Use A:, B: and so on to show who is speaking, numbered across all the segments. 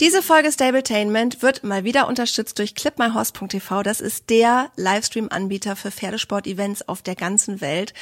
A: Diese Folge Stabletainment wird mal wieder unterstützt durch clipmyhorse.tv. Das ist der Livestream-Anbieter für Pferdesport-Events auf der ganzen Welt.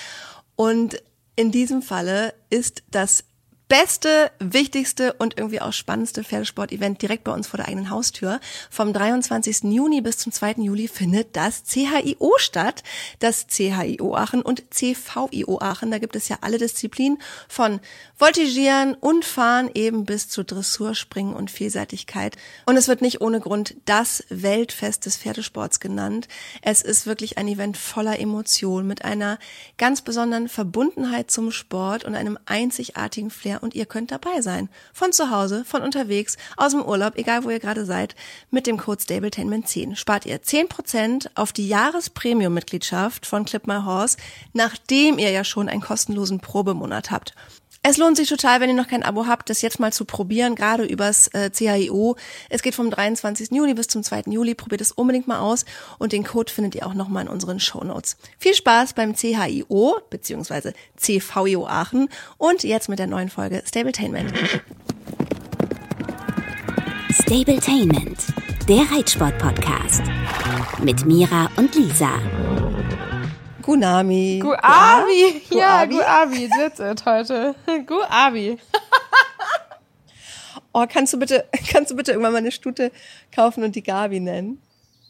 A: Und in diesem Falle ist das beste, wichtigste und irgendwie auch spannendste Pferdesport-Event direkt bei uns vor der eigenen Haustür. Vom 23. Juni bis zum 2. Juli findet das CHIO statt. Das CHIO Aachen und CVIO Aachen. Da gibt es ja alle Disziplinen von Voltigieren und Fahren eben bis zu Dressur, Springen und Vielseitigkeit. Und es wird nicht ohne Grund das Weltfest des Pferdesports genannt. Es ist wirklich ein Event voller Emotionen mit einer ganz besonderen Verbundenheit zum Sport und einem einzigartigen Flair und ihr könnt dabei sein. Von zu Hause, von unterwegs, aus dem Urlaub, egal wo ihr gerade seid, mit dem Code STABLETAINMENT10 spart ihr 10% auf die Jahrespremium-Mitgliedschaft von Clip My Horse, nachdem ihr ja schon einen kostenlosen Probemonat habt. Es lohnt sich total, wenn ihr noch kein Abo habt, das jetzt mal zu probieren, gerade übers äh, CAIO. Es geht vom 23. Juli bis zum 2. Juli. Probiert es unbedingt mal aus und den Code findet ihr auch nochmal in unseren Show Notes. Viel Spaß beim CHIO bzw. CVIO Aachen und jetzt mit der neuen Folge Stabletainment.
B: Stabletainment, der Reitsport-Podcast mit Mira und Lisa.
A: Gunami.
C: Guavi. Ja,
A: Guavi.
C: That's it heute. Guavi.
A: Oh, kannst du bitte, kannst du bitte irgendwann mal eine Stute kaufen und die Gabi nennen?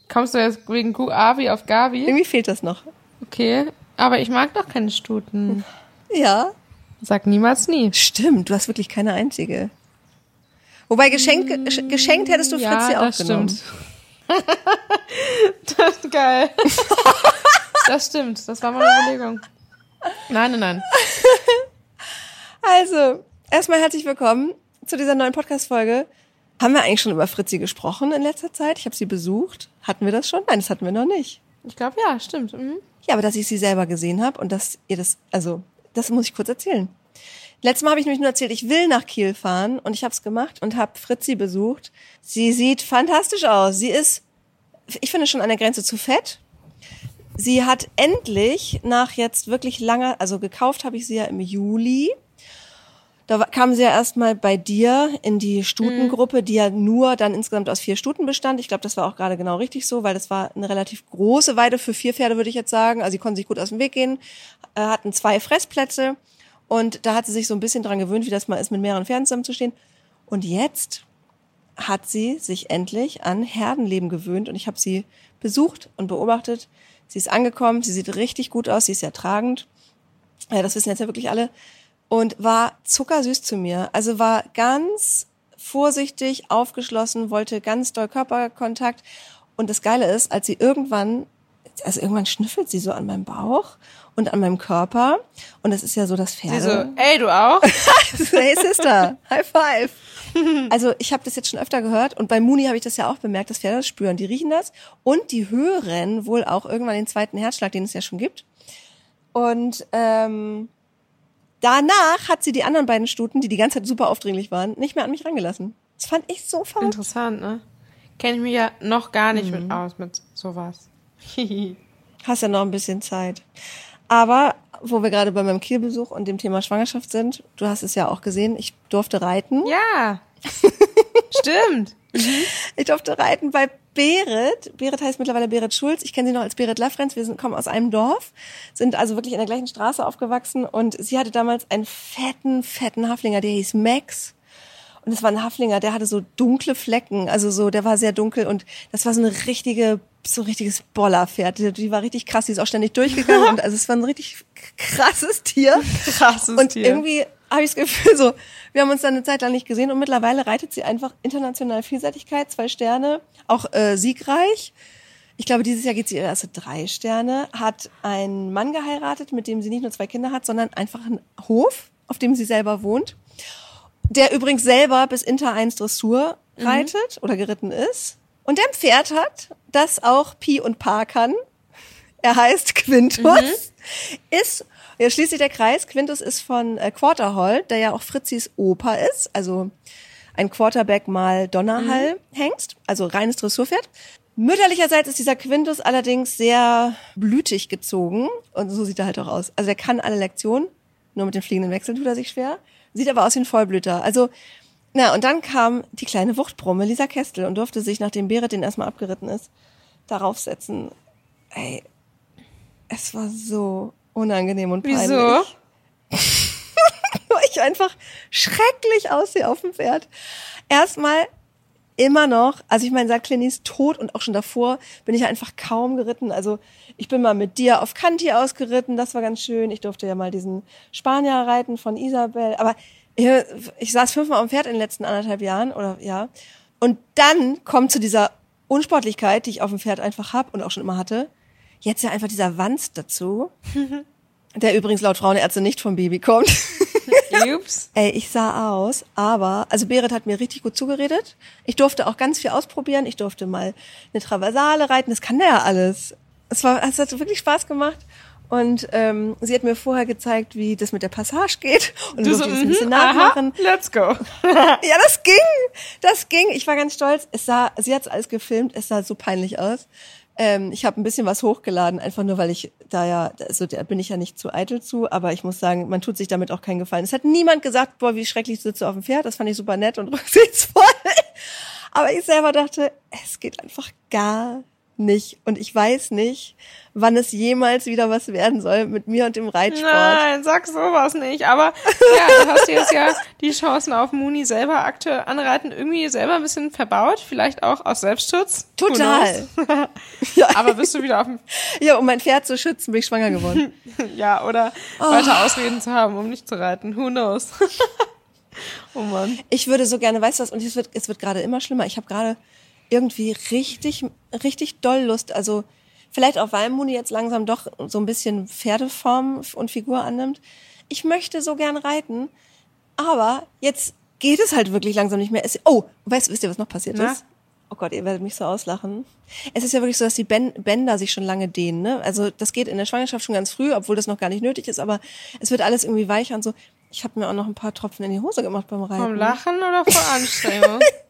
C: Kommst du jetzt wegen Guavi auf Gavi?
A: Irgendwie fehlt das noch.
C: Okay, aber ich mag doch keine Stuten.
A: Ja,
C: Sag niemals nie.
A: stimmt. Du hast wirklich keine einzige. Wobei geschenkt, gesch- geschenkt hättest du Fritz
C: ja,
A: ja auch
C: das
A: genommen.
C: stimmt. das ist geil. Das stimmt, das war meine Überlegung. Nein, nein, nein.
A: Also, erstmal herzlich willkommen zu dieser neuen Podcast-Folge. Haben wir eigentlich schon über Fritzi gesprochen in letzter Zeit? Ich habe sie besucht. Hatten wir das schon? Nein, das hatten wir noch nicht.
C: Ich glaube, ja, stimmt. Mhm.
A: Ja, aber dass ich sie selber gesehen habe und dass ihr das, also, das muss ich kurz erzählen. Letztes Mal habe ich nämlich nur erzählt, ich will nach Kiel fahren und ich habe es gemacht und habe Fritzi besucht. Sie sieht fantastisch aus. Sie ist, ich finde schon an der Grenze zu fett. Sie hat endlich nach jetzt wirklich langer, also gekauft habe ich sie ja im Juli. Da kam sie ja erstmal bei dir in die Stutengruppe, die ja nur dann insgesamt aus vier Stuten bestand. Ich glaube, das war auch gerade genau richtig so, weil das war eine relativ große Weide für vier Pferde, würde ich jetzt sagen. Also sie konnten sich gut aus dem Weg gehen, äh, hatten zwei Fressplätze und da hat sie sich so ein bisschen dran gewöhnt, wie das mal ist, mit mehreren Pferden zusammenzustehen. Und jetzt hat sie sich endlich an Herdenleben gewöhnt und ich habe sie besucht und beobachtet. Sie ist angekommen, sie sieht richtig gut aus, sie ist sehr tragend. Ja, das wissen jetzt ja wirklich alle. Und war zuckersüß zu mir. Also war ganz vorsichtig, aufgeschlossen, wollte ganz doll Körperkontakt. Und das Geile ist, als sie irgendwann, also irgendwann schnüffelt sie so an meinem Bauch und an meinem Körper. Und das ist ja so das Pferde.
C: Sie so, ey, du auch?
A: hey Sister, High Five. Also ich habe das jetzt schon öfter gehört und bei Muni habe ich das ja auch bemerkt, dass Pferde das spüren. Die riechen das und die hören wohl auch irgendwann den zweiten Herzschlag, den es ja schon gibt. Und ähm, danach hat sie die anderen beiden Stuten, die die ganze Zeit super aufdringlich waren, nicht mehr an mich rangelassen. Das fand ich so verrückt.
C: Interessant, ne? Kenne ich mich ja noch gar nicht mit aus mit sowas.
A: Hast ja noch ein bisschen Zeit. Aber wo wir gerade bei meinem Kielbesuch und dem Thema Schwangerschaft sind, du hast es ja auch gesehen, ich durfte reiten.
C: ja. Stimmt.
A: Ich durfte reiten bei Berit. Berit heißt mittlerweile Berit Schulz. Ich kenne sie noch als Berit Lafrenz. Wir sind, kommen aus einem Dorf, sind also wirklich in der gleichen Straße aufgewachsen und sie hatte damals einen fetten, fetten Haflinger, der hieß Max. Und es war ein Haflinger, der hatte so dunkle Flecken, also so, der war sehr dunkel und das war so eine richtige, so ein richtiges Bollerpferd. Die, die war richtig krass, die ist auch ständig durchgegangen und also es war ein richtig krasses Tier.
C: Krasses
A: Und
C: Tier.
A: irgendwie habe ich das Gefühl, so, wir haben uns dann eine Zeit lang nicht gesehen und mittlerweile reitet sie einfach international Vielseitigkeit, zwei Sterne, auch äh, siegreich. Ich glaube, dieses Jahr geht sie ihre erste drei Sterne, hat einen Mann geheiratet, mit dem sie nicht nur zwei Kinder hat, sondern einfach einen Hof, auf dem sie selber wohnt. Der übrigens selber bis Inter 1 Dressur reitet oder geritten ist. Und der ein Pferd hat, das auch Pi und Pa kann. Er heißt Quintus. Ist, jetzt schließt sich der Kreis. Quintus ist von äh, Quarterhold, der ja auch Fritzis Opa ist. Also ein Quarterback mal Donnerhall Hengst, also reines Dressurpferd. Mütterlicherseits ist dieser Quintus allerdings sehr blütig gezogen und so sieht er halt auch aus. Also er kann alle Lektionen, nur mit den fliegenden Wechseln tut er sich schwer, sieht aber aus wie ein Vollblüter. Also Na, und dann kam die kleine Wuchtbrumme, Lisa Kestel, und durfte sich, nachdem Berit den erstmal abgeritten ist, darauf setzen. Ey, es war so unangenehm und peinlich.
C: Wieso?
A: Weil ich einfach schrecklich aussehe auf dem Pferd. Erstmal immer noch, also ich meine, seit Clint ist tot und auch schon davor bin ich einfach kaum geritten. Also ich bin mal mit dir auf Kanti ausgeritten, das war ganz schön. Ich durfte ja mal diesen Spanier reiten von Isabel. Aber ich, ich saß fünfmal auf dem Pferd in den letzten anderthalb Jahren oder ja. Und dann kommt zu dieser Unsportlichkeit, die ich auf dem Pferd einfach hab und auch schon immer hatte. Jetzt ja einfach dieser Wanz dazu, der übrigens laut Frauenärzte nicht vom Baby kommt.
C: Ups.
A: Ey, ich sah aus, aber, also Berit hat mir richtig gut zugeredet. Ich durfte auch ganz viel ausprobieren. Ich durfte mal eine Traversale reiten. Das kann der ja alles. Es war, es hat wirklich Spaß gemacht. Und ähm, sie hat mir vorher gezeigt, wie das mit der Passage geht. Und
C: Du so,
A: ich das ein bisschen
C: mhm, aha,
A: nachmachen.
C: let's go.
A: Ja, das ging. Das ging. Ich war ganz stolz. Es sah, sie hat alles gefilmt. Es sah so peinlich aus. Ähm, ich habe ein bisschen was hochgeladen, einfach nur, weil ich da ja, also da bin ich ja nicht zu eitel zu, aber ich muss sagen, man tut sich damit auch keinen Gefallen. Es hat niemand gesagt, boah, wie schrecklich du auf dem Pferd. Das fand ich super nett und rücksichtsvoll. Aber ich selber dachte, es geht einfach gar nicht. Und ich weiß nicht, wann es jemals wieder was werden soll mit mir und dem Reitsport.
C: Nein, sag sowas nicht. Aber ja, du hast jetzt ja die Chancen auf Muni selber aktuell anreiten irgendwie selber ein bisschen verbaut. Vielleicht auch aus Selbstschutz.
A: Total.
C: Aber bist du wieder auf dem,
A: ja, um mein Pferd zu schützen, bin ich schwanger geworden.
C: ja, oder weiter Ausreden zu haben, um nicht zu reiten. Who knows? oh Mann.
A: Ich würde so gerne, weißt du was, und es wird, es wird gerade immer schlimmer. Ich habe gerade irgendwie richtig, richtig doll Lust. Also vielleicht auch, weil Muni jetzt langsam doch so ein bisschen Pferdeform und Figur annimmt. Ich möchte so gern reiten, aber jetzt geht es halt wirklich langsam nicht mehr. Es, oh, weißt, wisst ihr, was noch passiert
C: Na?
A: ist? Oh Gott, ihr werdet mich so auslachen. Es ist ja wirklich so, dass die Bänder sich schon lange dehnen. Ne? Also das geht in der Schwangerschaft schon ganz früh, obwohl das noch gar nicht nötig ist, aber es wird alles irgendwie weicher und so. Ich habe mir auch noch ein paar Tropfen in die Hose gemacht beim Reiten.
C: Vom Lachen oder vor Anstrengung?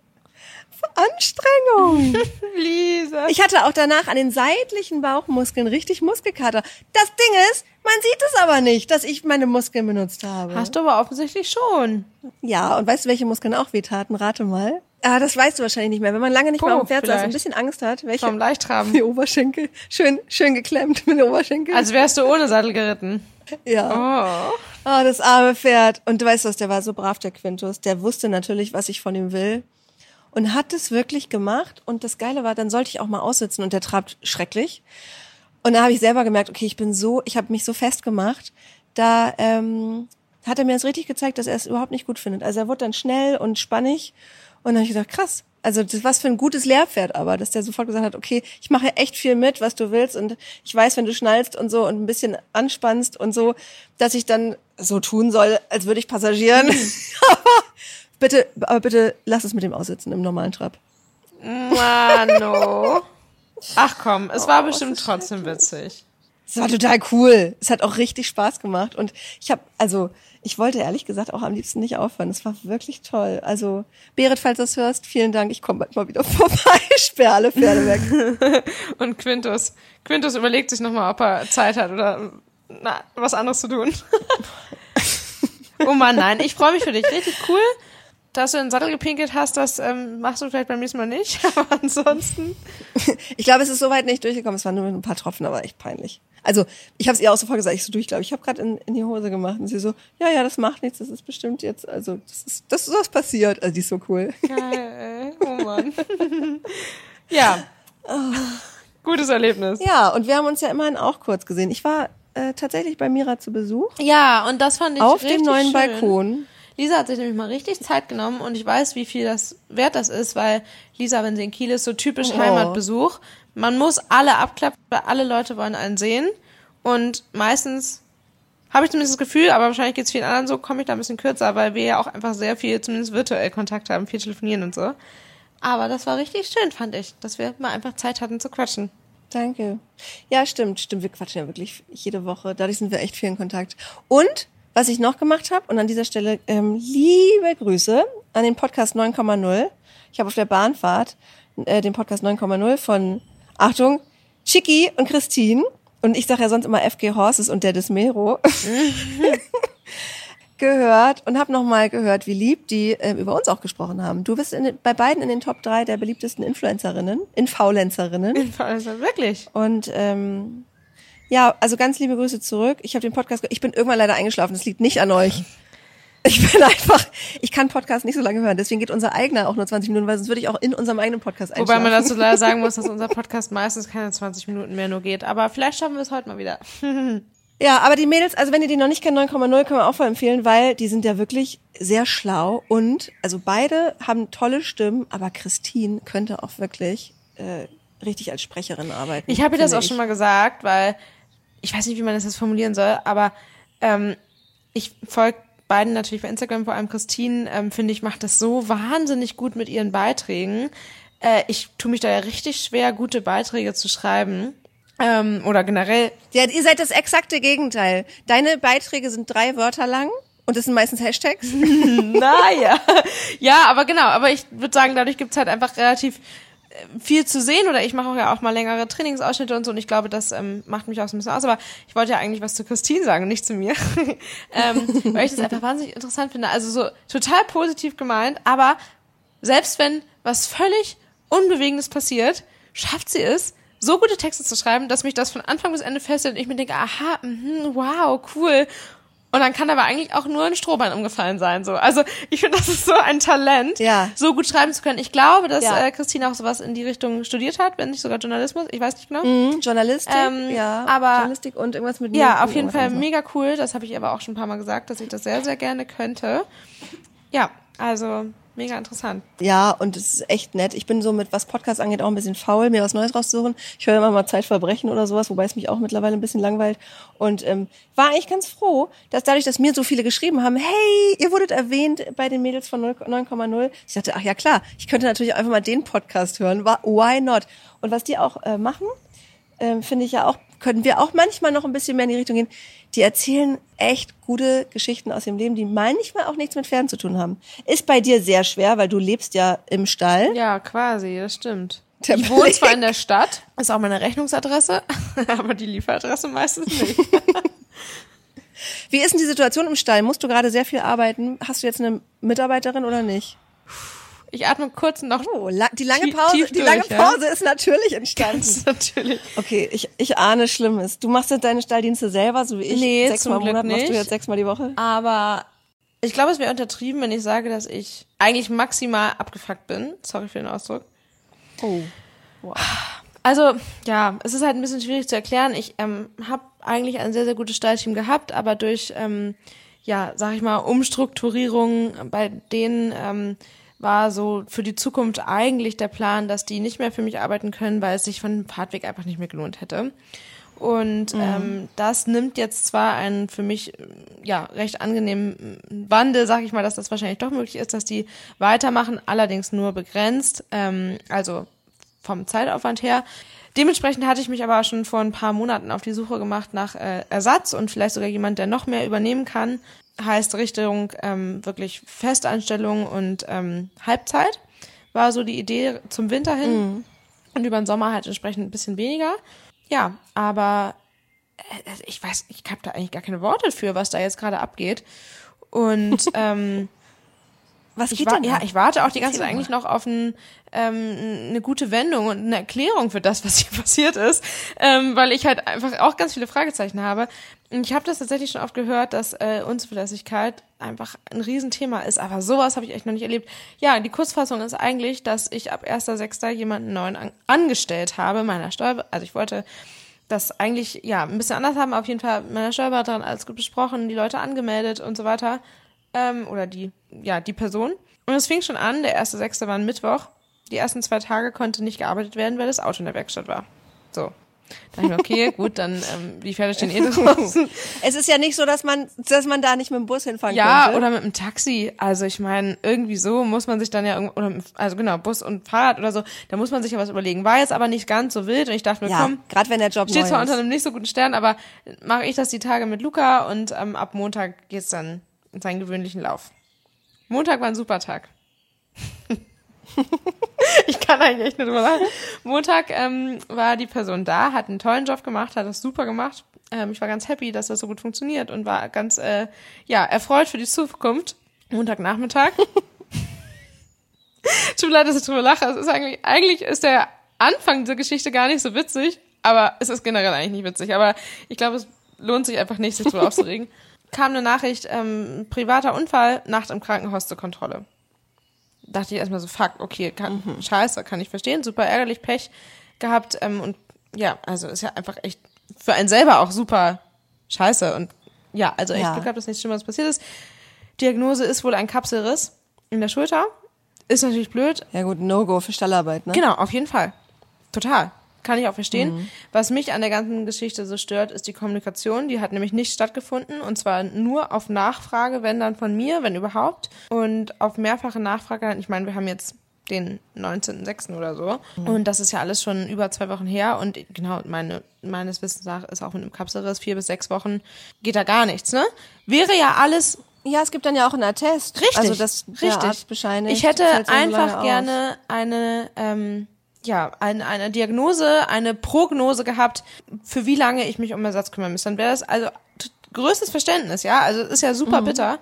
A: Anstrengung.
C: Lisa.
A: Ich hatte auch danach an den seitlichen Bauchmuskeln richtig Muskelkater. Das Ding ist, man sieht es aber nicht, dass ich meine Muskeln benutzt habe.
C: Hast du aber offensichtlich schon.
A: Ja, und weißt du, welche Muskeln auch wehtaten? Rate mal. Ah, das weißt du wahrscheinlich nicht mehr. Wenn man lange nicht
C: Po,
A: mehr auf dem Pferd saß und ein bisschen Angst hat, welche?
C: Vom Leichttraben.
A: Die Oberschenkel. Schön, schön geklemmt mit den Oberschenkeln.
C: Als wärst du ohne Sattel geritten.
A: ja.
C: Oh.
A: Oh, das arme Pferd. Und du weißt was, der war so brav, der Quintus. Der wusste natürlich, was ich von ihm will. Und hat es wirklich gemacht. Und das Geile war, dann sollte ich auch mal aussitzen und der trabt schrecklich. Und da habe ich selber gemerkt, okay, ich bin so, ich habe mich so festgemacht. Da ähm, hat er mir das richtig gezeigt, dass er es überhaupt nicht gut findet. Also er wurde dann schnell und spannig. Und dann habe ich gedacht, krass. Also das was für ein gutes Lehrpferd aber, dass der sofort gesagt hat, okay, ich mache echt viel mit, was du willst und ich weiß, wenn du schnallst und so und ein bisschen anspannst und so, dass ich dann so tun soll, als würde ich passagieren. aber bitte, aber bitte lass es mit dem aussitzen im normalen Trab.
C: Mano. Ach komm, es war
A: Oh,
C: bestimmt
A: es ist
C: trotzdem witzig.
A: Es war total cool. Es hat auch richtig Spaß gemacht und ich habe, also ich wollte ehrlich gesagt auch am liebsten nicht aufhören. Es war wirklich toll. Also Berit, falls du es hörst, vielen Dank. Ich komme bald mal wieder vorbei. Ich sperre alle Pferde weg.
C: Und Quintus, Quintus überlegt sich nochmal, ob er Zeit hat oder na, was anderes zu tun. oh Mann, nein, ich freue mich für dich. Richtig cool, dass du in den Sattel gepinkelt hast. Das ähm, machst du vielleicht beim nächsten Mal nicht. Aber ansonsten.
A: Ich glaube, es ist soweit nicht durchgekommen. Es waren nur ein paar Tropfen, aber echt peinlich. Also ich habe es ihr auch sofort gesagt. Ich so, du, ich glaube, ich habe gerade in, in die Hose gemacht. Und sie so, ja, ja, das macht nichts. Das ist bestimmt jetzt, also das ist, das ist was passiert. Also die ist so cool.
C: Geil, ey. Oh Mann. ja. Gutes Erlebnis.
A: Ja, und wir haben uns ja immerhin auch kurz gesehen. Ich war äh, tatsächlich bei Mira zu Besuch
C: Ja, und das fand ich
A: auf
C: richtig
A: dem neuen
C: schön.
A: Balkon.
C: Lisa hat sich nämlich mal richtig Zeit genommen und ich weiß, wie viel das wert das ist, weil Lisa, wenn sie in Kiel ist, so typisch
A: Oh.
C: Heimatbesuch. Man muss alle abklappen, weil alle Leute wollen einen sehen. Und meistens habe ich zumindest das Gefühl, aber wahrscheinlich geht es vielen anderen so, komme ich da ein bisschen kürzer, weil wir ja auch einfach sehr viel, zumindest virtuell Kontakt haben, viel telefonieren und so. Aber das war richtig schön, fand ich, dass wir mal einfach Zeit hatten zu quatschen.
A: Danke. Ja, stimmt, stimmt. Wir quatschen ja wirklich jede Woche. Dadurch sind wir echt viel in Kontakt. Und was ich noch gemacht habe, und an dieser Stelle ähm, liebe Grüße an den Podcast 9,0. Ich habe auf der Bahnfahrt äh, den Podcast 9,0 von, Achtung, Chicky und Christine. Und ich sage ja sonst immer FG Horses und der Desmero. gehört und habe nochmal gehört, wie lieb die äh, über uns auch gesprochen haben. Du bist in, bei beiden in den Top 3 der beliebtesten Influencerinnen, Influencerinnen.
C: Also wirklich.
A: Und ähm, ja, also ganz liebe Grüße zurück. Ich habe den Podcast, ich bin irgendwann leider eingeschlafen. Das liegt nicht an euch. Ich bin einfach, ich kann Podcast nicht so lange hören. Deswegen geht unser eigener auch nur 20 Minuten, weil sonst würde ich auch in unserem eigenen Podcast
C: Wobei
A: einschlafen.
C: man dazu leider sagen muss, dass unser Podcast meistens keine 20 Minuten mehr nur geht. Aber vielleicht schaffen wir es heute mal wieder.
A: Ja, aber die Mädels, also wenn ihr die noch nicht kennt, 9,0 kann man auch voll empfehlen, weil die sind ja wirklich sehr schlau und also beide haben tolle Stimmen, aber Christine könnte auch wirklich äh, richtig als Sprecherin arbeiten.
C: Ich habe ihr das auch schon mal gesagt, weil ich weiß nicht, wie man das jetzt formulieren soll, aber ähm, ich folge beiden natürlich bei Instagram, vor allem Christine, ähm, finde ich, macht das so wahnsinnig gut mit ihren Beiträgen. Äh, ich tue mich da ja richtig schwer, gute Beiträge zu schreiben. Ähm, oder generell
A: Ja, ihr seid das exakte Gegenteil. Deine Beiträge sind drei Wörter lang und das sind meistens Hashtags.
C: Naja. Ja, aber genau, aber ich würde sagen, dadurch gibt's halt einfach relativ viel zu sehen oder ich mache auch ja auch mal längere Trainingsausschnitte und so und ich glaube, das ähm, macht mich auch so ein bisschen aus. Aber ich wollte ja eigentlich was zu Christine sagen nicht zu mir, ähm, weil ich das einfach wahnsinnig interessant finde. Also so total positiv gemeint, aber selbst wenn was völlig Unbewegendes passiert, schafft sie es, so gute Texte zu schreiben, dass mich das von Anfang bis Ende festhält und ich mir denke, aha, mhm, wow, cool. Und dann kann aber eigentlich auch nur ein Strohbein umgefallen sein. So. Also ich finde, das ist so ein Talent,
A: Ja.
C: so gut schreiben zu können. Ich glaube, dass
A: Ja.
C: äh, Christine auch sowas in die Richtung studiert hat, wenn nicht sogar Journalismus. Ich weiß nicht genau.
A: Mhm, Journalistik,
C: Ähm,
A: ja.
C: aber-
A: Journalistik und irgendwas mit
C: Ja,
A: Medien,
C: auf jeden Fall
A: anderes.
C: mega cool. Das habe ich aber auch schon ein paar Mal gesagt, dass ich das sehr, sehr gerne könnte. Ja, also mega interessant.
A: Ja, und es ist echt nett. Ich bin so mit, was Podcast angeht, auch ein bisschen faul, mir was Neues rauszusuchen. Ich höre immer mal Zeitverbrechen oder sowas, wobei es mich auch mittlerweile ein bisschen langweilt. Und ähm, war eigentlich ganz froh, dass dadurch, dass mir so viele geschrieben haben, hey, ihr wurdet erwähnt bei den Mädels von 0 9,0. Ich dachte, ach ja klar, ich könnte natürlich einfach mal den Podcast hören. Why not? Und was die auch äh, machen, ähm, finde ich ja auch, können wir auch manchmal noch ein bisschen mehr in die Richtung gehen. Die erzählen echt gute Geschichten aus dem Leben, die manchmal auch nichts mit Pferden zu tun haben. Ist bei dir sehr schwer, weil du lebst ja im Stall.
C: Ja, quasi, das stimmt.
A: Der
C: ich wohne zwar in der Stadt, ist auch meine Rechnungsadresse, aber die Lieferadresse meistens nicht.
A: Wie ist denn die Situation im Stall? Musst du gerade sehr viel arbeiten? Hast du jetzt eine Mitarbeiterin oder nicht?
C: Ich atme kurz noch.
A: Oh, la die lange
C: Tief-
A: Pause,
C: tief
A: die lange
C: durch, ja.
A: Pause ist natürlich entstanden.
C: natürlich.
A: Okay, ich, ich ahne Schlimmes. Du machst jetzt deine Stalldienste selber, so wie ich.
C: Nee,
A: sechsmal im Monat
C: Glück
A: machst du
C: nicht.
A: jetzt sechsmal die Woche.
C: Aber ich glaube, es wäre untertrieben, wenn ich sage, dass ich eigentlich maximal abgefuckt bin. Sorry für den Ausdruck.
A: Oh.
C: Also, ja, es ist halt ein bisschen schwierig zu erklären. Ich ähm, habe eigentlich ein sehr, sehr gutes Stallteam gehabt, aber durch, ähm, ja, sag ich mal, Umstrukturierungen bei denen ähm, war so für die Zukunft eigentlich der Plan, dass die nicht mehr für mich arbeiten können, weil es sich von dem Fahrtweg einfach nicht mehr gelohnt hätte. Und ähm, das nimmt jetzt zwar einen für mich ja recht angenehmen Wandel, sag ich mal, dass das wahrscheinlich doch möglich ist, dass die weitermachen, allerdings nur begrenzt, ähm, also vom Zeitaufwand her. Dementsprechend hatte ich mich aber schon vor ein paar Monaten auf die Suche gemacht nach äh, Ersatz und vielleicht sogar jemand, der noch mehr übernehmen kann. Heißt Richtung ähm, wirklich Festanstellung und ähm, Halbzeit. War so die Idee zum Winter hin. Und über den Sommer halt entsprechend ein bisschen weniger. Ja, aber äh, ich weiß, ich habe da eigentlich gar keine Worte für, was da jetzt gerade abgeht. Und ähm,
A: Was
C: ich,
A: geht
C: wa
A: denn?
C: ja, ich warte auch die ganze Zeit eigentlich noch auf ein, ähm, eine gute Wendung und eine Erklärung für das, was hier passiert ist, ähm, weil ich halt einfach auch ganz viele Fragezeichen habe. Ich habe das tatsächlich schon oft gehört, dass äh, Unzuverlässigkeit einfach ein Riesenthema ist, aber sowas habe ich echt noch nicht erlebt. Ja, die Kurzfassung ist eigentlich, dass ich ab 1.6. jemanden neuen an angestellt habe, meiner Steuer, also ich wollte das eigentlich ja ein bisschen anders haben, auf jeden Fall meiner Steuerberaterin alles gut besprochen, die Leute angemeldet und so weiter ähm, oder die, ja, die Person. Und es fing schon an, der erste Sechste war ein Mittwoch. Die ersten zwei Tage konnte nicht gearbeitet werden, weil das Auto in der Werkstatt war. So. Da dachte ich mir, okay, gut, dann ähm, die Pferde stehen eh draußen.
A: Es ist ja nicht so, dass man, dass man da nicht mit dem Bus hinfahren
C: Ja,
A: könnte.
C: oder mit dem Taxi. Also ich meine, irgendwie so muss man sich dann ja, oder also genau, Bus und Fahrrad oder so, da muss man sich ja was überlegen. War jetzt aber nicht ganz so wild und ich dachte mir,
A: ja,
C: komm,
A: gerade wenn der Job
C: Steht zwar unter einem nicht so guten Stern, aber mache ich das die Tage mit Luca und ähm, ab Montag geht's dann in seinen gewöhnlichen Lauf. Montag war ein super Tag. ich kann eigentlich echt nur drüber lachen. Montag ähm, war die Person da, hat einen tollen Job gemacht, hat das super gemacht. Ähm, ich war ganz happy, dass das so gut funktioniert und war ganz, äh, ja, erfreut für die Zukunft. Montagnachmittag. Tut mir leid, dass ich drüber lache. Es ist eigentlich, eigentlich ist der Anfang dieser Geschichte gar nicht so witzig, aber es ist generell eigentlich nicht witzig. Aber ich glaube, es lohnt sich einfach nicht, sich drüber aufzuregen. Kam eine Nachricht, ähm, privater Unfall, Nacht im Krankenhaus zur Kontrolle. Dachte ich erstmal so, fuck, okay, kann, scheiße, kann ich verstehen, super ärgerlich, Pech gehabt ähm, und ja, also ist ja einfach echt für einen selber auch super scheiße und ja, also echt
A: Ja.
C: Glück gehabt, dass nichts Schlimmeres passiert ist. Diagnose ist wohl ein Kapselriss in der Schulter. Ist natürlich blöd,
A: Ja gut, No-Go für Stallarbeit, ne?
C: Genau, auf jeden Fall. Total. Kann ich auch verstehen. Was mich an der ganzen Geschichte so stört, ist die Kommunikation. Die hat nämlich nicht stattgefunden. Und zwar nur auf Nachfrage, wenn dann von mir, wenn überhaupt. Und auf mehrfache Nachfrage, ich meine, wir haben jetzt den 19.06. oder so. Und das ist ja alles schon über zwei Wochen her. Und genau, meine, meines Wissens nach ist auch mit einem Kapselriss vier bis sechs Wochen, geht da gar nichts, ne? Wäre ja alles
A: Ja, es gibt dann ja auch einen Attest.
C: Richtig,
A: Also das
C: richtig. Ich hätte einfach gerne eine, ähm, ja, eine, eine Diagnose, eine Prognose gehabt, für wie lange ich mich um Ersatz kümmern müsste. Dann wäre das also größtes Verständnis, ja. Also es ist ja super bitter,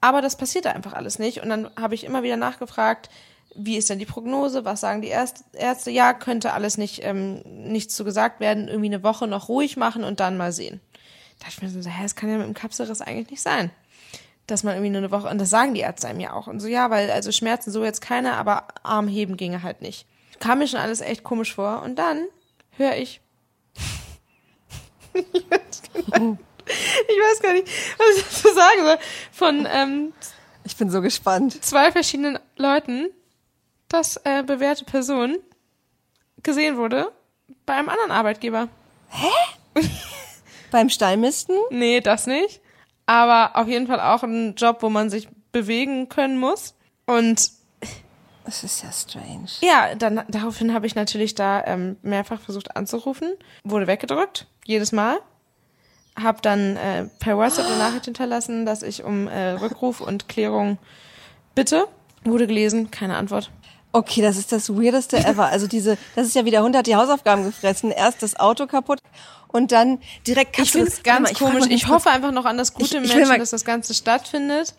C: aber das passiert da einfach alles nicht. Und dann habe ich immer wieder nachgefragt, wie ist denn die Prognose? Was sagen die Ärzte? Ärzte? Ja, könnte alles nicht, ähm, nicht zu gesagt werden. Irgendwie eine Woche noch ruhig machen und dann mal sehen. Da dachte ich mir so, hä, das kann ja mit dem Kapselriss eigentlich nicht sein dass man irgendwie nur eine Woche, und das sagen die Ärzte einem ja auch. Und so, ja, weil also Schmerzen so jetzt keine, aber Arm heben ginge halt nicht. Kam mir schon alles echt komisch vor. Und dann höre ich. ich, weiß gar nicht, was ich dazu sagen soll. Von ähm,
A: Ich bin so gespannt.
C: zwei verschiedenen Leuten, dass äh, bewährte Person gesehen wurde bei einem anderen Arbeitgeber.
A: Beim Stallmisten?
C: Nee, das nicht. Aber auf jeden Fall auch ein Job, wo man sich bewegen können muss. Und
A: Das ist ja strange.
C: Ja, dann daraufhin habe ich natürlich da ähm, mehrfach versucht anzurufen, wurde weggedrückt, jedes Mal. Hab dann äh, per WhatsApp eine Nachricht hinterlassen, dass ich um äh, Rückruf und Klärung bitte. Wurde gelesen, keine Antwort.
A: Okay, das ist das weirdeste ever. Also diese, das ist ja wie der Hund hat die Hausaufgaben gefressen. Erst das Auto kaputt und dann direkt
C: Ich finde es ganz
A: mal,
C: komisch. Ich
A: ganz kurz-
C: hoffe einfach noch an das gute
A: Ich- ich
C: Menschen,
A: mal-
C: dass das Ganze stattfindet.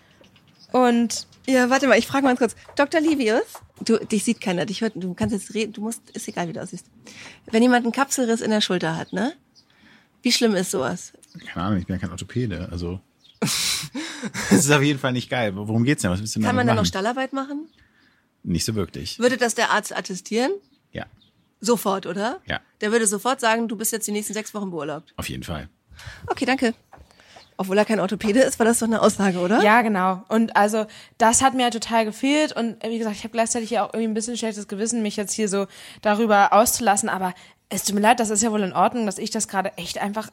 C: Und
A: Ja, warte mal, ich frage mal kurz. Dr. Livius, du, dich sieht keiner, dich hört, du kannst jetzt reden, du musst, ist egal, wie du aussiehst. Wenn jemand einen Kapselriss in der Schulter hat, ne? Wie schlimm ist sowas?
D: Keine Ahnung, ich bin ja kein Orthopäde, also. das ist auf jeden Fall nicht geil. Worum geht's denn? Was willst du denn
A: Kann man da noch? Stallarbeit machen?
D: Nicht so wirklich.
A: Würde das der Arzt attestieren?
D: Ja,
A: Sofort, oder?
D: Ja.
A: Der würde sofort sagen, du bist jetzt die nächsten sechs Wochen beurlaubt.
D: auf jeden Fall.
A: Okay, danke. Obwohl er kein Orthopäde ist, war das doch eine Aussage, oder?
C: Ja, genau. Und also das hat mir halt total gefehlt. Und äh, wie gesagt, ich habe gleichzeitig ja auch irgendwie ein bisschen schlechtes Gewissen, mich jetzt hier so darüber auszulassen. Aber es tut mir leid, das ist ja wohl in Ordnung, dass ich das gerade echt einfach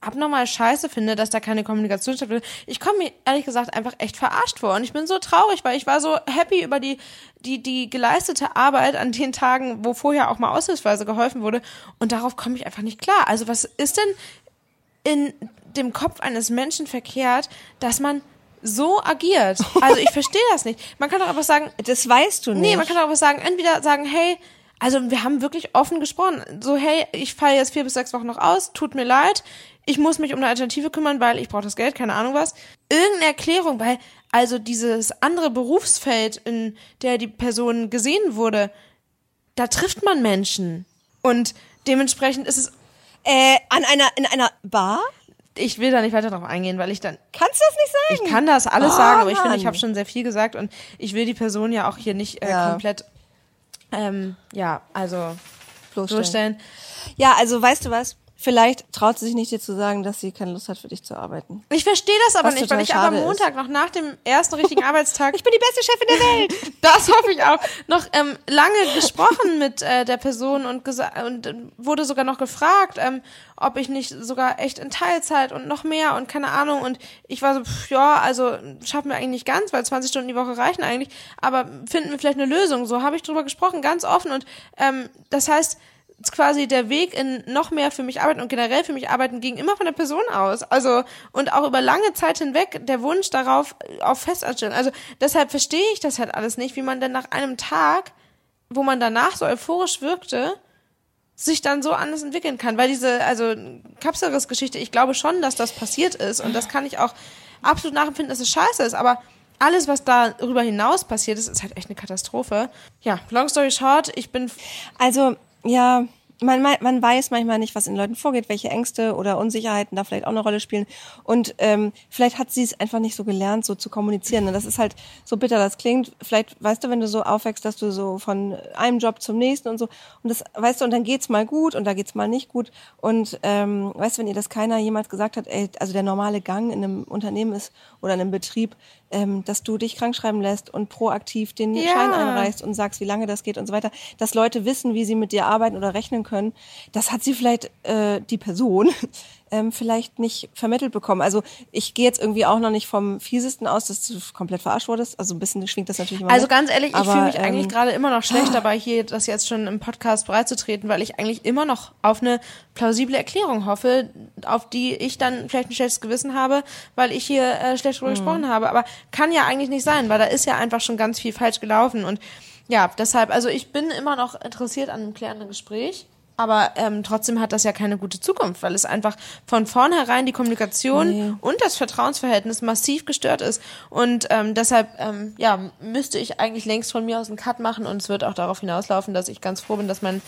C: abnormal scheiße finde, dass da keine Kommunikation stattfindet. Ich komme mir ehrlich gesagt einfach echt verarscht vor und ich bin so traurig, weil ich war so happy über die die die geleistete Arbeit an den Tagen, wo vorher auch mal aushilfsweise geholfen wurde und darauf komme ich einfach nicht klar. Also was ist denn in dem Kopf eines Menschen verkehrt, dass man so agiert? Also ich verstehe das nicht. Man kann doch einfach sagen,
A: Das weißt du nicht.
C: Nee, man kann auch was sagen. Entweder sagen, hey, also wir haben wirklich offen gesprochen. So, hey, ich falle jetzt vier bis sechs Wochen noch aus, tut mir leid. Ich muss mich um eine Alternative kümmern, weil ich brauche das Geld, keine Ahnung was. Irgendeine Erklärung, weil also dieses andere Berufsfeld, in der die Person gesehen wurde, da trifft man Menschen. Und dementsprechend ist es,
A: äh, an einer, in einer Bar?
C: Ich will da nicht weiter drauf eingehen, weil ich dann
A: Kannst du das nicht sagen?
C: Ich kann das alles
A: Oh,
C: sagen, aber ich finde,
A: Mann.
C: ich habe schon sehr viel gesagt und ich will die Person ja auch hier nicht äh,
A: Ja.
C: komplett, ähm, ja, also
A: Bloßstellen.
C: durchstellen.
A: Ja, also weißt du was? Vielleicht traut sie sich nicht dir zu sagen, dass sie keine Lust hat, für dich zu arbeiten.
C: Ich verstehe das aber
A: Was
C: nicht, weil ich aber Montag noch nach dem ersten richtigen Arbeitstag,
A: Ich bin die beste Chefin der Welt.
C: das hoffe ich auch, noch ähm, lange gesprochen mit äh, der Person und, und äh, wurde sogar noch gefragt, ähm, ob ich nicht sogar echt in Teilzeit und noch mehr und keine Ahnung. Und ich war so, pff, ja, also schaffen wir eigentlich nicht ganz, weil 20 Stunden die Woche reichen eigentlich, aber finden wir vielleicht eine Lösung, so habe ich drüber gesprochen, ganz offen. Und ähm, das heißt, quasi der Weg in noch mehr für mich arbeiten und generell für mich arbeiten ging immer von der Person aus. Also, und auch über lange Zeit hinweg der Wunsch darauf, auf Festanstellung. Also, deshalb verstehe ich das halt alles nicht, wie man denn nach einem Tag, wo man danach so euphorisch wirkte, sich dann so anders entwickeln kann. Weil diese, also Kapselriss-Geschichte, ich glaube schon, dass das passiert ist und das kann ich auch absolut nachempfinden, dass es scheiße ist, aber alles, was darüber hinaus passiert ist, ist halt echt eine Katastrophe. Ja, long story short, ich bin.
A: Also, ja, man, man weiß manchmal nicht, was in Leuten vorgeht, welche Ängste oder Unsicherheiten da vielleicht auch eine Rolle spielen. Und ähm, vielleicht hat sie es einfach nicht so gelernt, so zu kommunizieren. Und das ist halt so bitter, das klingt. Vielleicht, weißt du, wenn du so aufwächst, dass du so von einem Job zum nächsten und so. Und das, weißt du, und dann geht's mal gut und da geht's mal nicht gut. Und ähm, weißt du, wenn ihr das keiner jemals gesagt hat, ey, also der normale Gang in einem Unternehmen ist oder in einem Betrieb, ähm, dass du dich krankschreiben lässt und proaktiv den ja. Schein einreichst und sagst, wie lange das geht und so weiter, dass Leute wissen, wie sie mit dir arbeiten oder rechnen können. Das hat sie vielleicht äh, die Person ähm, vielleicht nicht vermittelt bekommen. Also ich gehe jetzt irgendwie auch noch nicht vom fiesesten aus, dass du komplett verarscht wurdest. Also ein bisschen schwingt das natürlich immer
C: Also mit. ganz ehrlich, ich fühle mich ähm, eigentlich gerade immer noch schlecht dabei, hier das jetzt schon im Podcast breitzutreten, weil ich eigentlich immer noch auf eine plausible Erklärung hoffe, auf die ich dann vielleicht ein schlechtes Gewissen habe, weil ich hier äh, schlecht drüber mhm. gesprochen habe. Aber kann ja eigentlich nicht sein, weil da ist ja einfach schon ganz viel falsch gelaufen. Und ja, deshalb, also ich bin immer noch interessiert an einem klärenden Gespräch aber ähm, trotzdem hat das ja keine gute Zukunft, weil es einfach von vornherein die Kommunikation nee. und das Vertrauensverhältnis massiv gestört ist. Und ähm, deshalb, ähm, ja, müsste ich eigentlich längst von mir aus einen Cut machen und es wird auch darauf hinauslaufen, dass ich ganz froh bin, dass mein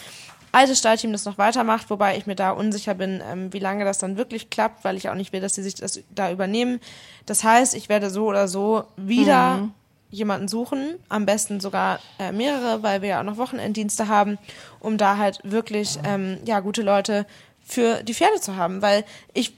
C: altes Stallteam das noch weitermacht, wobei ich mir da unsicher bin, ähm, wie lange das dann wirklich klappt, weil ich auch nicht will, dass sie sich das da übernehmen. Das heißt, ich werde so oder so wieder mhm jemanden suchen, am besten sogar äh, mehrere, weil wir ja auch noch Wochenenddienste haben, um da halt wirklich ähm, ja gute Leute für die Pferde zu haben, weil ich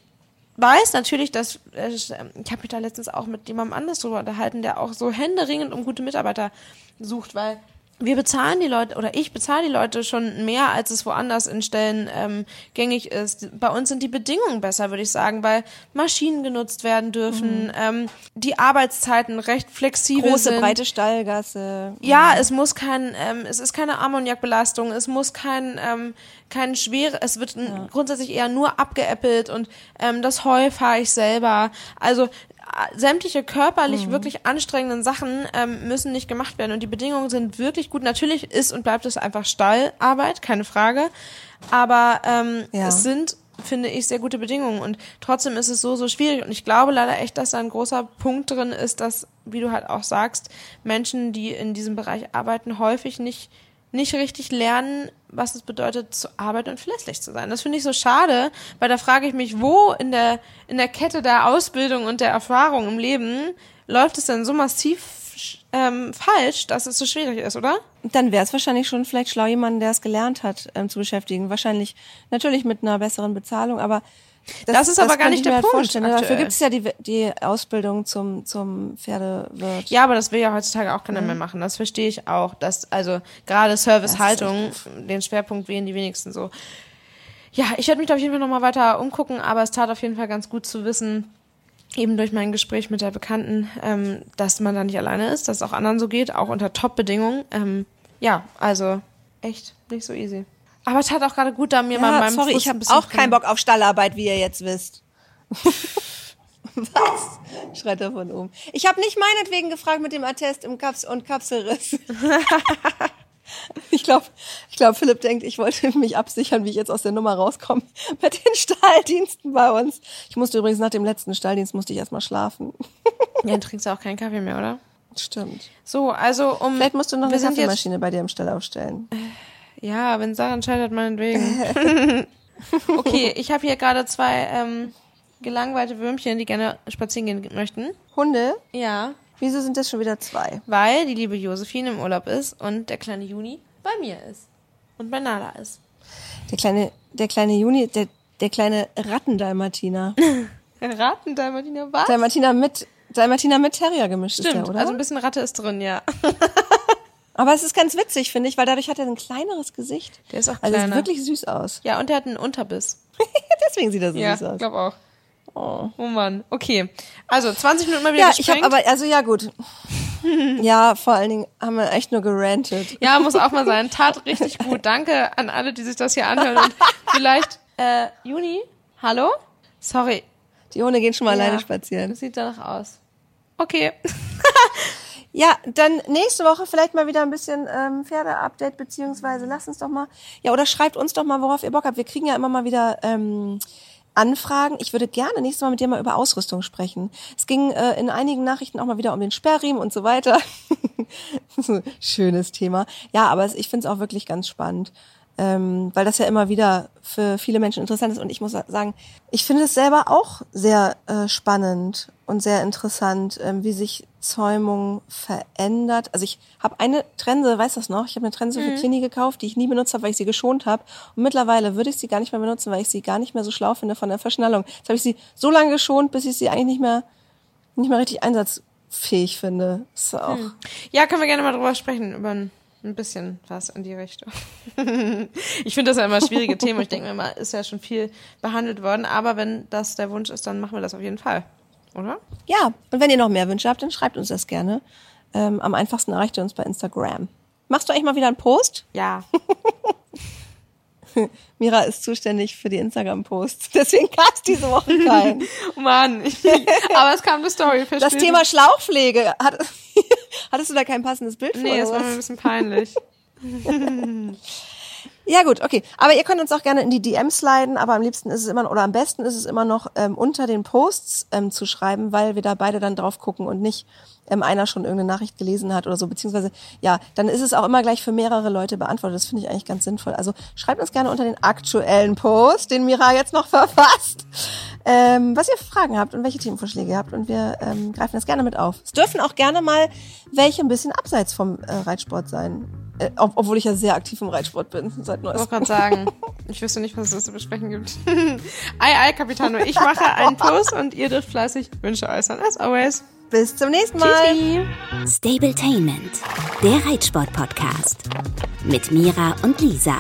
C: weiß natürlich, dass äh, ich habe mich da letztens auch mit jemandem anders drüber unterhalten, der auch so händeringend um gute Mitarbeiter sucht, weil wir bezahlen die Leute oder ich bezahle die Leute schon mehr, als es woanders in Stellen ähm, gängig ist. Bei uns sind die Bedingungen besser, würde ich sagen, weil Maschinen genutzt werden dürfen, mhm. ähm, die Arbeitszeiten recht flexibel
A: Große,
C: sind.
A: breite Stallgasse.
C: Ja, mhm. es muss kein, ähm, es ist keine Ammoniakbelastung, es muss kein, ähm, kein schwere, es wird ja. grundsätzlich eher nur abgeäppelt und ähm, das Heu fahre ich selber. Also sämtliche körperlich mhm. wirklich anstrengenden Sachen ähm, müssen nicht gemacht werden und die Bedingungen sind wirklich gut. Natürlich ist und bleibt es einfach Stallarbeit, keine Frage, aber ähm, ja. es sind finde ich sehr gute Bedingungen und trotzdem ist es so so schwierig und ich glaube leider echt, dass da ein großer Punkt drin ist, dass wie du halt auch sagst, Menschen, die in diesem Bereich arbeiten, häufig nicht nicht richtig lernen, was es bedeutet, zu arbeiten und verlässlich zu sein. Das finde ich so schade, weil da frage ich mich, wo in der, in der Kette der Ausbildung und der Erfahrung im Leben läuft es denn so massiv ähm, falsch, dass es so schwierig ist, oder?
A: Dann wäre es wahrscheinlich schon vielleicht schlau, jemanden, der es gelernt hat, ähm, zu beschäftigen. Wahrscheinlich natürlich mit einer besseren Bezahlung, aber
C: das, das ist das aber gar nicht der halt Punkt.
A: Dafür gibt es ja die, die Ausbildung zum, zum Pferdewirt.
C: Ja, aber das will ja heutzutage auch keiner mhm. mehr machen. Das verstehe ich auch. Dass, also gerade Servicehaltung, den Schwerpunkt wählen die wenigsten so. Ja, ich werde mich da auf jeden Fall nochmal weiter umgucken, aber es tat auf jeden Fall ganz gut zu wissen, eben durch mein Gespräch mit der Bekannten, ähm, dass man da nicht alleine ist, dass es auch anderen so geht, auch unter Top-Bedingungen. Ähm, ja, also echt nicht so easy. Aber es hat auch gerade gut da mir ja, mal meinem
A: sorry, Fuß ich habe auch keinen Bock auf Stallarbeit, wie ihr jetzt wisst. Was? Schreit er von oben. Ich habe nicht meinetwegen gefragt mit dem Attest im Kaps und Kapselriss. ich glaube, ich glaub, Philipp denkt, ich wollte mich absichern, wie ich jetzt aus der Nummer rauskomme mit den Stalldiensten bei uns. Ich musste übrigens nach dem letzten Stalldienst musste ich erstmal schlafen.
C: ja, dann trinkst du auch keinen Kaffee mehr, oder?
A: Stimmt.
C: So, also um.
A: Vielleicht musst du noch eine Kaffeemaschine bei dir im Stall aufstellen.
C: Ja, wenn Sarah entscheidet, meinetwegen. okay, ich habe hier gerade zwei ähm, gelangweilte Würmchen, die gerne spazieren gehen möchten.
A: Hunde?
C: Ja.
A: Wieso sind das schon wieder zwei?
C: Weil die liebe Josephine im Urlaub ist und der kleine Juni bei mir ist. Und bei Nala ist.
A: Der kleine, der kleine Juni, der, der kleine Rattendalmatiner.
C: Rattendalmatiner, was?
A: Dalmatiner mit, Dalmatiner mit Terrier gemischt
C: Stimmt, ist
A: der, oder?
C: also ein bisschen Ratte ist drin, ja.
A: Aber es ist ganz witzig, finde ich, weil dadurch hat er ein kleineres Gesicht.
C: Der ist auch kleiner.
A: Also sieht wirklich süß aus.
C: Ja, und der hat einen Unterbiss.
A: Deswegen sieht er so
C: ja,
A: süß aus.
C: Ja, glaube auch. Oh. oh Mann. Okay. Also 20 Minuten mal wieder
A: Ja, ich habe aber also ja gut. ja, vor allen Dingen haben wir echt nur gerantet.
C: Ja, muss auch mal sein. Tat richtig gut. Danke an alle, die sich das hier anhören und vielleicht äh, Juni, hallo? Sorry.
A: Die Hunde gehen schon mal ja, alleine spazieren.
C: Sieht danach aus. Okay.
A: Ja, dann nächste Woche vielleicht mal wieder ein bisschen ähm, Pferde-Update, beziehungsweise lasst uns doch mal, ja, oder schreibt uns doch mal, worauf ihr Bock habt. Wir kriegen ja immer mal wieder ähm, Anfragen. Ich würde gerne nächstes Mal mit dir mal über Ausrüstung sprechen. Es ging äh, in einigen Nachrichten auch mal wieder um den Sperrriemen und so weiter. Schönes Thema. Ja, aber ich finde es auch wirklich ganz spannend ähm, weil das ja immer wieder für viele Menschen interessant ist. Und ich muss sagen, ich finde es selber auch sehr äh, spannend und sehr interessant, ähm, wie sich Zäumung verändert. Also ich habe eine Trense, weißt du das noch? Ich habe eine Trense mhm. für Clini gekauft, die ich nie benutzt habe, weil ich sie geschont habe. Und mittlerweile würde ich sie gar nicht mehr benutzen, weil ich sie gar nicht mehr so schlau finde von der Verschnallung. Jetzt habe ich sie so lange geschont, bis ich sie eigentlich nicht mehr nicht mehr richtig einsatzfähig finde. So. Mhm.
C: Ja, können wir gerne mal drüber sprechen über ein ein bisschen was in die Richtung. ich finde das ja immer schwierige Themen. Ich denke mir mal, ist ja schon viel behandelt worden. Aber wenn das der Wunsch ist, dann machen wir das auf jeden Fall. Oder?
A: Ja, und wenn ihr noch mehr Wünsche habt, dann schreibt uns das gerne. Ähm, am einfachsten erreicht ihr uns bei Instagram. Machst du eigentlich mal wieder einen Post?
C: Ja.
A: Mira ist zuständig für die Instagram-Posts. Deswegen gab es diese Woche keinen.
C: Mann, aber es kam eine Story.
A: Verstehe. Das Thema Schlauchpflege. Hat, hattest du da kein passendes Bild
C: nee, das war mir ein bisschen peinlich.
A: Ja gut, okay. Aber ihr könnt uns auch gerne in die DMs sliden, aber am liebsten ist es immer, oder am besten ist es immer noch ähm, unter den Posts ähm, zu schreiben, weil wir da beide dann drauf gucken und nicht ähm, einer schon irgendeine Nachricht gelesen hat oder so, beziehungsweise ja, dann ist es auch immer gleich für mehrere Leute beantwortet. Das finde ich eigentlich ganz sinnvoll. Also schreibt uns gerne unter den aktuellen Post, den Mira jetzt noch verfasst, ähm, was ihr für Fragen habt und welche Themenvorschläge ihr habt und wir ähm, greifen das gerne mit auf. Es dürfen auch gerne mal welche ein bisschen abseits vom äh, Reitsport sein. Äh, ob, obwohl ich ja sehr aktiv im Reitsport bin seit
C: neuestem. Ich wollte gerade sagen, ich wüsste nicht, was es zu besprechen gibt. ei, ei, Capitano, ich mache einen Post und ihr dürft fleißig Wünsche äußern, as always.
A: Bis zum nächsten Mal. Tschüssi.
B: Stabletainment, der Reitsport-Podcast. Mit Mira und Lisa.